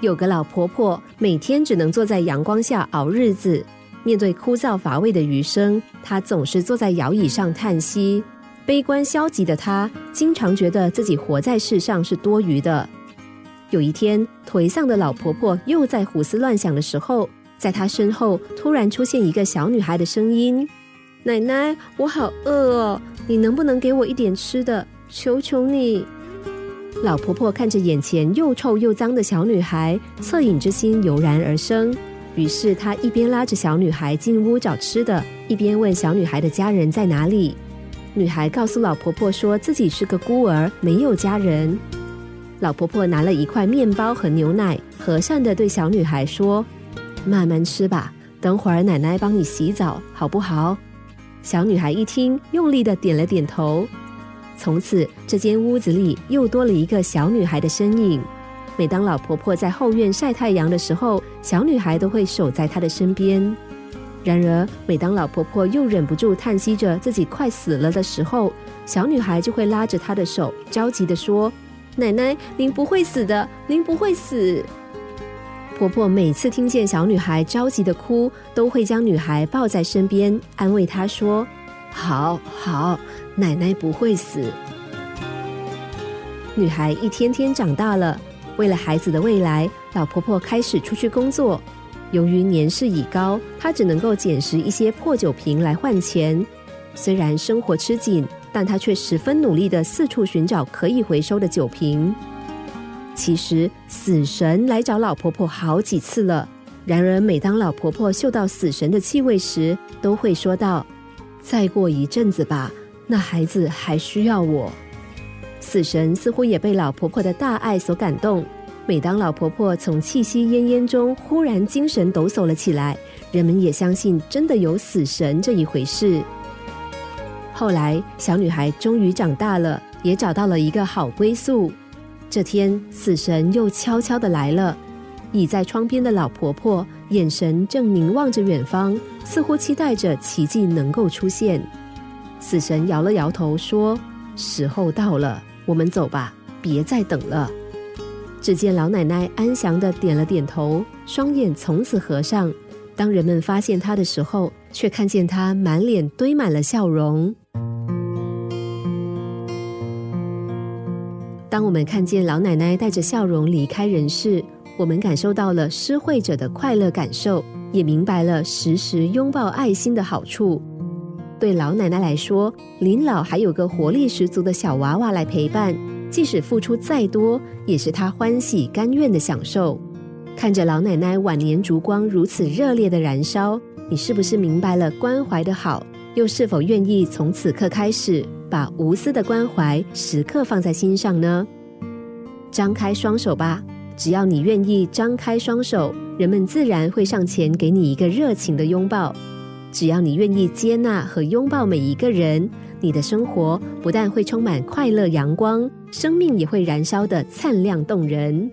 有个老婆婆每天只能坐在阳光下熬日子，面对枯燥乏味的余生，她总是坐在摇椅上叹息。悲观消极的她，经常觉得自己活在世上是多余的。有一天，颓丧的老婆婆又在胡思乱想的时候，在她身后突然出现一个小女孩的声音：“奶奶，我好饿哦，你能不能给我一点吃的？求求你！”老婆婆看着眼前又臭又脏的小女孩，恻隐之心油然而生。于是她一边拉着小女孩进屋找吃的，一边问小女孩的家人在哪里。女孩告诉老婆婆说自己是个孤儿，没有家人。老婆婆拿了一块面包和牛奶，和善的对小女孩说：“慢慢吃吧，等会儿奶奶帮你洗澡，好不好？”小女孩一听，用力的点了点头。从此，这间屋子里又多了一个小女孩的身影。每当老婆婆在后院晒太阳的时候，小女孩都会守在她的身边。然而，每当老婆婆又忍不住叹息着自己快死了的时候，小女孩就会拉着她的手，着急的说：“奶奶，您不会死的，您不会死。”婆婆每次听见小女孩着急的哭，都会将女孩抱在身边，安慰她说：“好好。”奶奶不会死。女孩一天天长大了，为了孩子的未来，老婆婆开始出去工作。由于年事已高，她只能够捡拾一些破酒瓶来换钱。虽然生活吃紧，但她却十分努力的四处寻找可以回收的酒瓶。其实死神来找老婆婆好几次了，然而每当老婆婆嗅到死神的气味时，都会说道：“再过一阵子吧。”那孩子还需要我。死神似乎也被老婆婆的大爱所感动。每当老婆婆从气息奄奄中忽然精神抖擞了起来，人们也相信真的有死神这一回事。后来，小女孩终于长大了，也找到了一个好归宿。这天，死神又悄悄的来了。倚在窗边的老婆婆眼神正凝望着远方，似乎期待着奇迹能够出现。死神摇了摇头，说：“时候到了，我们走吧，别再等了。”只见老奶奶安详的点了点头，双眼从此合上。当人们发现她的时候，却看见她满脸堆满了笑容。当我们看见老奶奶带着笑容离开人世，我们感受到了施惠者的快乐感受，也明白了时时拥抱爱心的好处。对老奶奶来说，临老还有个活力十足的小娃娃来陪伴，即使付出再多，也是她欢喜甘愿的享受。看着老奶奶晚年烛光如此热烈的燃烧，你是不是明白了关怀的好？又是否愿意从此刻开始，把无私的关怀时刻放在心上呢？张开双手吧，只要你愿意张开双手，人们自然会上前给你一个热情的拥抱。只要你愿意接纳和拥抱每一个人，你的生活不但会充满快乐阳光，生命也会燃烧的灿亮动人。